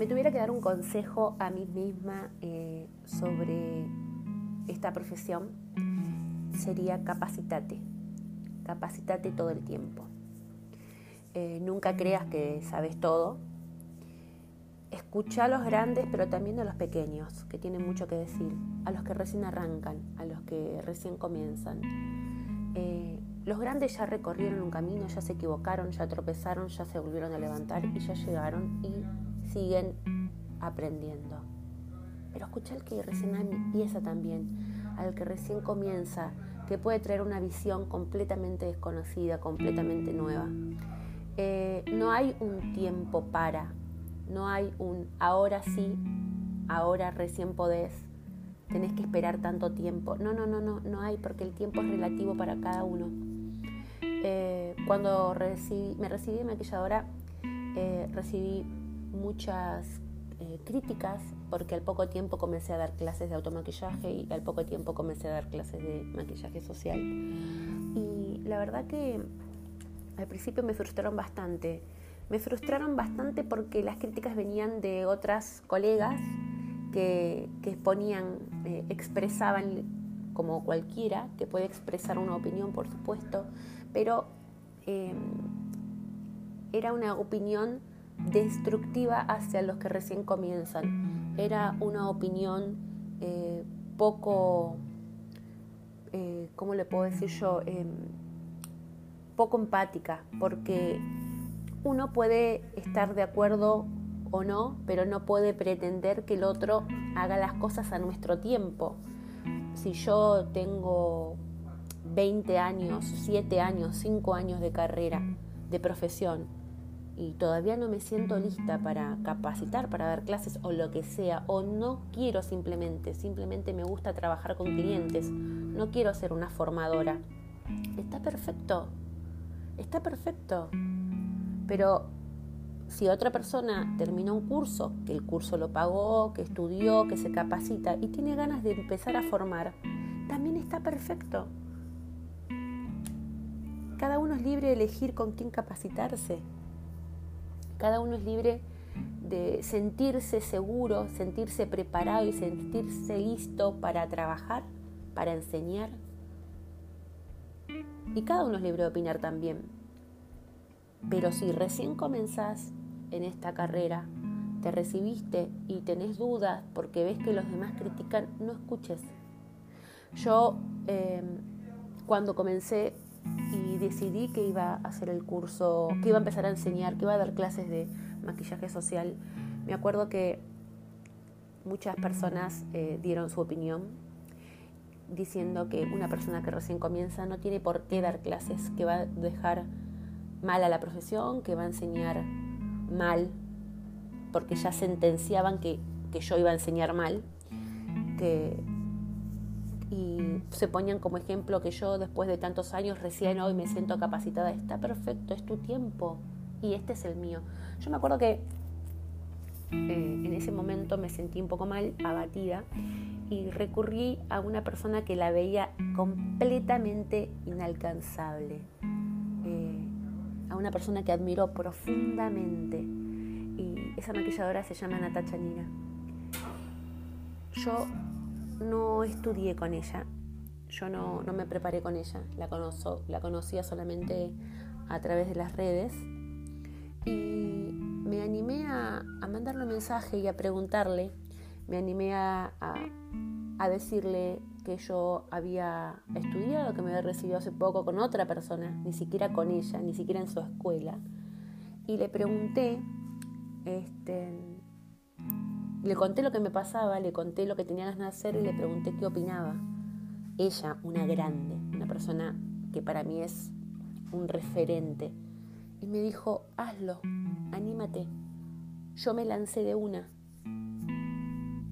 me tuviera que dar un consejo a mí misma eh, sobre esta profesión, sería capacitate. Capacitate todo el tiempo. Eh, nunca creas que sabes todo. Escucha a los grandes, pero también a los pequeños, que tienen mucho que decir. A los que recién arrancan, a los que recién comienzan. Eh, los grandes ya recorrieron un camino, ya se equivocaron, ya tropezaron, ya se volvieron a levantar y ya llegaron y siguen aprendiendo. Pero escucha al que recién empieza también, al que recién comienza, que puede traer una visión completamente desconocida, completamente nueva. Eh, no hay un tiempo para, no hay un ahora sí, ahora recién podés, tenés que esperar tanto tiempo. No, no, no, no, no hay porque el tiempo es relativo para cada uno. Eh, cuando me recibí de maquilladora, eh, recibí muchas eh, críticas porque al poco tiempo comencé a dar clases de automaquillaje y al poco tiempo comencé a dar clases de maquillaje social. Y la verdad que al principio me frustraron bastante. Me frustraron bastante porque las críticas venían de otras colegas que, que exponían, eh, expresaban como cualquiera, que puede expresar una opinión, por supuesto, pero eh, era una opinión destructiva hacia los que recién comienzan. Era una opinión eh, poco, eh, ¿cómo le puedo decir yo? Em, poco empática, porque uno puede estar de acuerdo o no, pero no puede pretender que el otro haga las cosas a nuestro tiempo. Si yo tengo 20 años, 7 años, 5 años de carrera, de profesión, y todavía no me siento lista para capacitar, para dar clases o lo que sea, o no quiero simplemente, simplemente me gusta trabajar con clientes, no quiero ser una formadora. Está perfecto, está perfecto. Pero si otra persona termina un curso, que el curso lo pagó, que estudió, que se capacita y tiene ganas de empezar a formar, también está perfecto. Cada uno es libre de elegir con quién capacitarse. Cada uno es libre de sentirse seguro, sentirse preparado y sentirse listo para trabajar, para enseñar. Y cada uno es libre de opinar también. Pero si recién comenzás en esta carrera, te recibiste y tenés dudas porque ves que los demás critican, no escuches. Yo em, cuando comencé y decidí que iba a hacer el curso, que iba a empezar a enseñar, que iba a dar clases de maquillaje social. Me acuerdo que muchas personas eh, dieron su opinión diciendo que una persona que recién comienza no tiene por qué dar clases, que va a dejar mal a la profesión, que va a enseñar mal, porque ya sentenciaban que, que yo iba a enseñar mal, que y se ponían como ejemplo que yo después de tantos años recién hoy me siento capacitada. Está perfecto, es tu tiempo y este es el mío. Yo me acuerdo que eh, en ese momento me sentí un poco mal, abatida, y recurrí a una persona que la veía completamente inalcanzable, eh, a una persona que admiró profundamente. Y esa maquilladora se llama Natacha Nina. Yo no estudié con ella, yo no, me preparé con ella, la, conozco, la conocía solamente a través de las redes. Y me animé a, mandarle un mensaje y a preguntarle, me animé a, a, decirle que yo había estudiado, que me había recibido hace poco con otra persona, ni siquiera con ella, ni siquiera en su escuela, y le pregunté, este, le conté lo que me pasaba, le conté lo que tenía ganas de hacer y le pregunté qué opinaba. Ella, una grande, una persona que para mí es un referente, y me dijo, hazlo, anímate. Yo me lancé de una.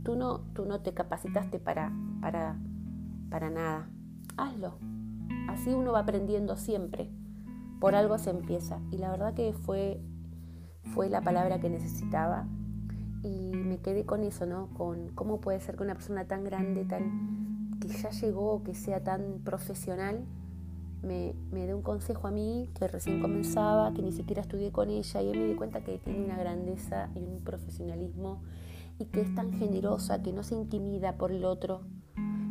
Tú no, tú no te capacitaste para, para, para nada. Hazlo. Así uno va aprendiendo siempre. Por algo se empieza. Y la verdad que fue, fue la palabra que necesitaba y me quedé con eso, ¿no? Con cómo puede ser que una persona tan grande, tan que ya llegó, que sea tan profesional, me, dio un consejo a mí que recién comenzaba, que ni siquiera estudié con ella y me di cuenta que tiene una grandeza y un profesionalismo y que es tan generosa, que no se intimida por el otro.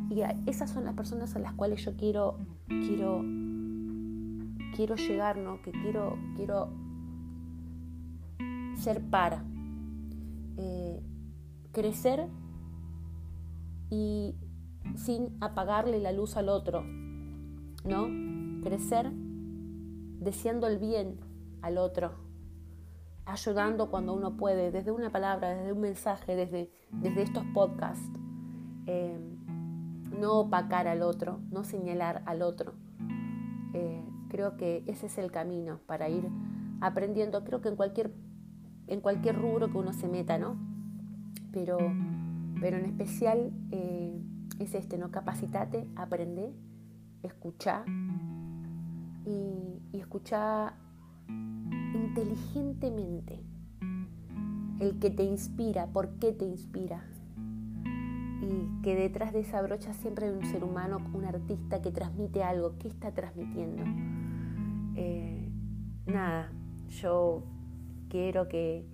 Y esas son las personas a las cuales yo quiero, quiero, quiero llegar, ¿no? Que quiero, quiero ser para. Eh, crecer y sin apagarle la luz al otro, ¿no? Crecer deseando el bien al otro, ayudando cuando uno puede, desde una palabra, desde un mensaje, desde, desde estos podcasts. Eh, no opacar al otro, no señalar al otro. Eh, creo que ese es el camino para ir aprendiendo. Creo que en cualquier, en cualquier rubro que uno se meta, ¿no? Pero, pero en especial eh, es este, ¿no? Capacitate, aprende, escucha y, y escucha inteligentemente el que te inspira, por qué te inspira. Y que detrás de esa brocha siempre hay un ser humano, un artista que transmite algo. ¿Qué está transmitiendo? Eh, nada, yo quiero que,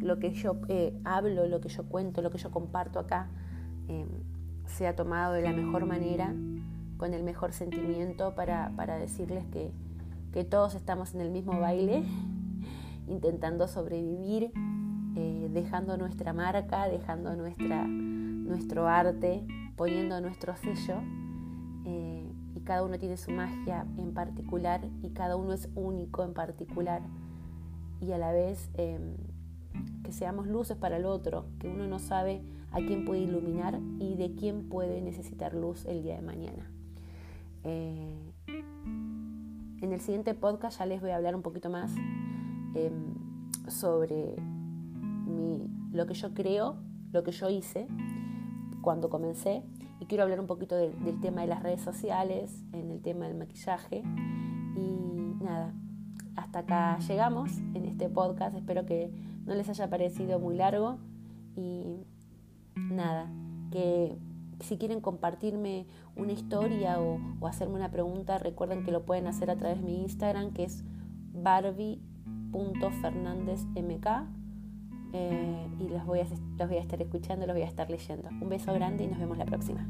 lo, que yo eh, hablo, lo que yo cuento, lo que yo comparto acá, eh, sea tomado de la mejor manera, con el mejor sentimiento para, para decirles que, que todos estamos en el mismo baile, intentando sobrevivir, eh, dejando nuestra marca, dejando nuestra, nuestro arte, poniendo nuestro sello. Y cada uno tiene su magia en particular y cada uno es único en particular. Y a la vez em, que seamos luces para el otro, que uno no sabe a quién puede iluminar y de quién puede necesitar luz el día de mañana. Eh, en el siguiente podcast ya les voy a hablar un poquito más em, sobre lo que yo creo, lo que yo hice cuando comencé. Y quiero hablar un poquito del tema de las redes sociales, en el tema del maquillaje. Hasta acá llegamos en este podcast. Espero que no les haya parecido muy largo. Y nada, que si quieren compartirme una historia o, hacerme una pregunta, recuerden que lo pueden hacer a través de mi Instagram, que es barbie.fernandezmk. Eh, y los voy, a, los voy a estar escuchando, los voy a estar leyendo. Un beso grande y nos vemos la próxima.